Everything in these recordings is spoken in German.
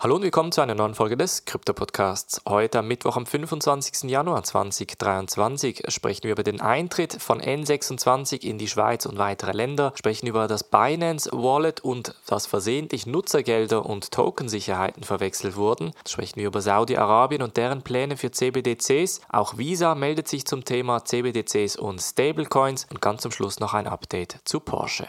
Hallo und willkommen zu einer neuen Folge des Krypto-Podcasts. Heute am Mittwoch, am 25. Januar 2023, sprechen wir über den Eintritt von N26 in die Schweiz und weitere Länder, sprechen über das Binance Wallet und dass versehentlich Nutzergelder und Tokensicherheiten verwechselt wurden, sprechen wir über Saudi-Arabien und deren Pläne für CBDCs. Auch Visa meldet sich zum Thema CBDCs und Stablecoins und ganz zum Schluss noch ein Update zu Porsche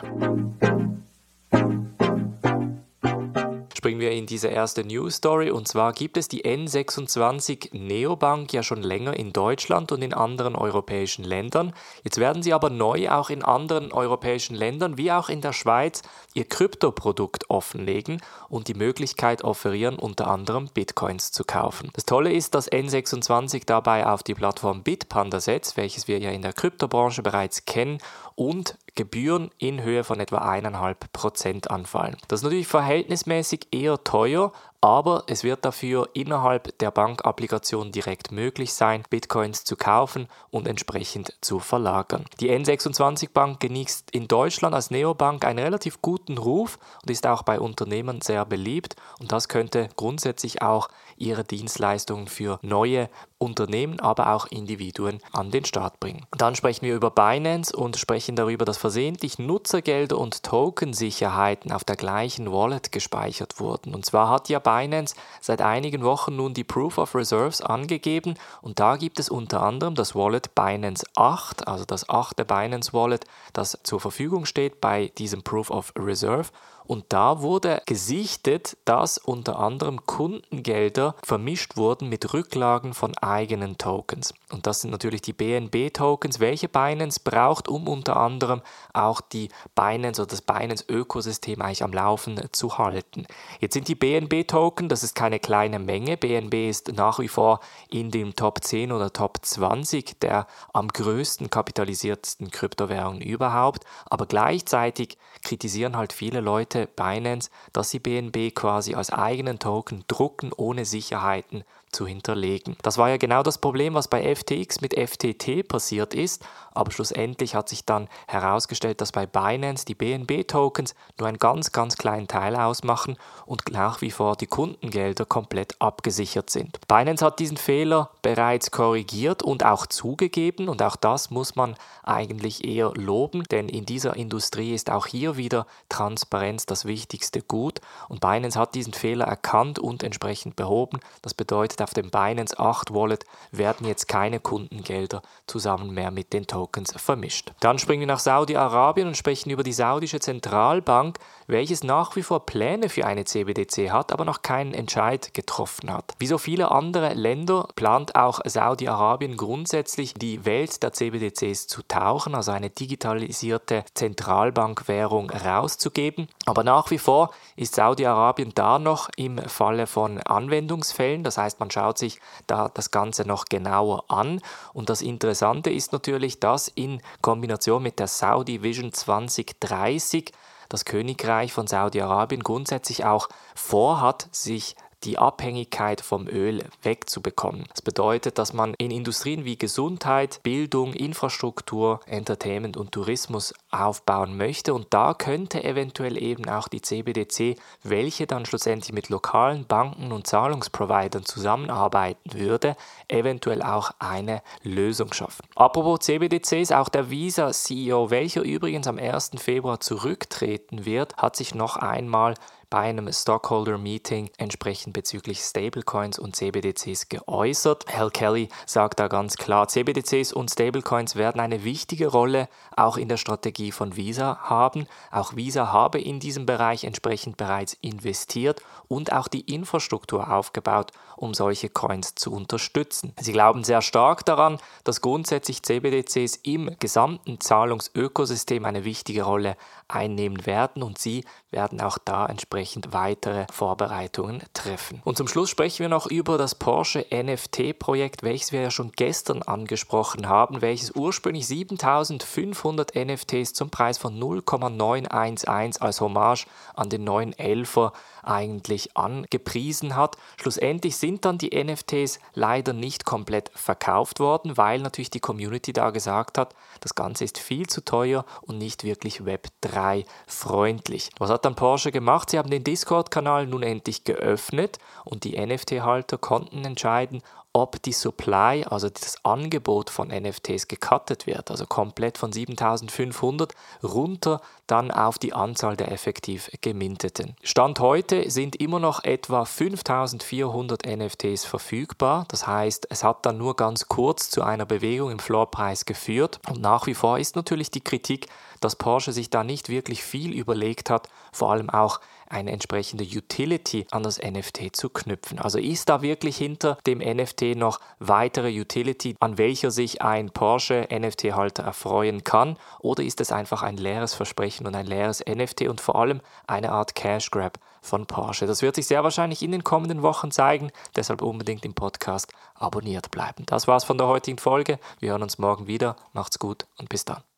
springen wir in diese erste News Story und zwar gibt es die N26 Neobank ja schon länger in Deutschland und in anderen europäischen Ländern. Jetzt werden sie aber neu auch in anderen europäischen Ländern wie auch in der Schweiz ihr Kryptoprodukt offenlegen und die Möglichkeit offerieren, unter anderem Bitcoins zu kaufen. Das Tolle ist, dass N26 dabei auf die Plattform Bitpanda setzt, welches wir ja in der Kryptobranche bereits kennen und Gebühren in Höhe von etwa 1,5% anfallen. Das ist natürlich verhältnismäßig eher teuer, aber es wird dafür innerhalb der Bankapplikation direkt möglich sein, Bitcoins zu kaufen und entsprechend zu verlagern. Die N26 Bank genießt in Deutschland als Neobank einen relativ guten Ruf und ist auch bei Unternehmen sehr beliebt und das könnte grundsätzlich auch ihre Dienstleistungen für neue Unternehmen, aber auch Individuen an den Start bringen. Dann sprechen wir über Binance und sprechen darüber, dass versehentlich Nutzergelder und Tokensicherheiten auf der gleichen Wallet gespeichert wurden. Und zwar hat ja Binance seit einigen Wochen nun die Proof of Reserves angegeben. Und da gibt es unter anderem das Wallet Binance 8, also das achte Binance Wallet, das zur Verfügung steht bei diesem Proof of Reserve und da wurde gesichtet, dass unter anderem Kundengelder vermischt wurden mit Rücklagen von eigenen Tokens. Und das sind natürlich die BNB-Tokens, welche Binance braucht, um unter anderem auch die Binance oder das Binance-Ökosystem eigentlich am Laufen zu halten. Jetzt sind die BNB-Token, das ist keine kleine Menge. BNB ist nach wie vor in dem Top 10 oder Top 20 der am größten kapitalisiertesten Kryptowährungen überhaupt. Aber gleichzeitig kritisieren halt viele Leute, Binance, dass sie BNB quasi als eigenen Token drucken, ohne Sicherheiten zu hinterlegen. Das war ja genau das Problem, was bei FTX mit FTT passiert ist, aber schlussendlich hat sich dann herausgestellt, dass bei Binance die BNB-Tokens nur einen ganz, ganz kleinen Teil ausmachen und nach wie vor die Kundengelder komplett abgesichert sind. Binance hat diesen Fehler bereits korrigiert und auch zugegeben und auch das muss man eigentlich eher loben, denn in dieser Industrie ist auch hier wieder Transparenz das wichtigste Gut und Binance hat diesen Fehler erkannt und entsprechend behoben. Das bedeutet, auf dem Binance 8 Wallet werden jetzt keine Kundengelder zusammen mehr mit den Tokens vermischt. Dann springen wir nach Saudi-Arabien und sprechen über die saudische Zentralbank, welches nach wie vor Pläne für eine CBDC hat, aber noch keinen Entscheid getroffen hat. Wie so viele andere Länder plant auch Saudi-Arabien grundsätzlich die Welt der CBDCs zu tauchen, also eine digitalisierte Zentralbankwährung rauszugeben. Aber nach wie vor ist Saudi-Arabien da noch im Falle von Anwendungsfällen, das heißt man schaut sich da das Ganze noch genauer an. Und das Interessante ist natürlich, dass in Kombination mit der Saudi Vision 2030 das Königreich von Saudi-Arabien grundsätzlich auch vorhat, sich die Abhängigkeit vom Öl wegzubekommen. Das bedeutet, dass man in Industrien wie Gesundheit, Bildung, Infrastruktur, Entertainment und Tourismus aufbauen möchte und da könnte eventuell eben auch die CBDC, welche dann schlussendlich mit lokalen Banken und Zahlungsprovidern zusammenarbeiten würde, eventuell auch eine Lösung schaffen. Apropos CBDCs, auch der Visa-CEO, welcher übrigens am 1. Februar zurücktreten wird, hat sich noch einmal bei einem Stockholder-Meeting entsprechend bezüglich Stablecoins und CBDCs geäußert. Hal Kelly sagt da ganz klar, CBDCs und Stablecoins werden eine wichtige Rolle auch in der Strategie von Visa haben. Auch Visa habe in diesem Bereich entsprechend bereits investiert und auch die Infrastruktur aufgebaut, um solche Coins zu unterstützen. Sie glauben sehr stark daran, dass grundsätzlich CBDCs im gesamten Zahlungsökosystem eine wichtige Rolle einnehmen werden und sie werden auch da entsprechend weitere Vorbereitungen treffen. Und zum Schluss sprechen wir noch über das Porsche NFT-Projekt, welches wir ja schon gestern angesprochen haben, welches ursprünglich 7500 NFTs zum Preis von 0,911 als Hommage an den neuen Elfer eigentlich angepriesen hat. Schlussendlich sind dann die NFTs leider nicht komplett verkauft worden, weil natürlich die Community da gesagt hat, das Ganze ist viel zu teuer und nicht wirklich Web3 freundlich. Was hat dann Porsche gemacht? Sie haben den Discord-Kanal nun endlich geöffnet und die NFT-Halter konnten entscheiden, ob die Supply, also das Angebot von NFTs gecuttet wird, also komplett von 7500 runter dann auf die Anzahl der effektiv geminteten. Stand heute sind immer noch etwa 5400 NFTs verfügbar, das heißt, es hat dann nur ganz kurz zu einer Bewegung im Floorpreis geführt und nach wie vor ist natürlich die Kritik, dass Porsche sich da nicht wirklich viel überlegt hat, vor allem auch eine entsprechende Utility an das NFT zu knüpfen. Also ist da wirklich hinter dem NFT noch weitere Utility, an welcher sich ein Porsche NFT-Halter erfreuen kann, oder ist es einfach ein leeres Versprechen und ein leeres NFT und vor allem eine Art Cash Grab von Porsche? Das wird sich sehr wahrscheinlich in den kommenden Wochen zeigen, deshalb unbedingt im Podcast abonniert bleiben. Das war's von der heutigen Folge. Wir hören uns morgen wieder. Macht's gut und bis dann.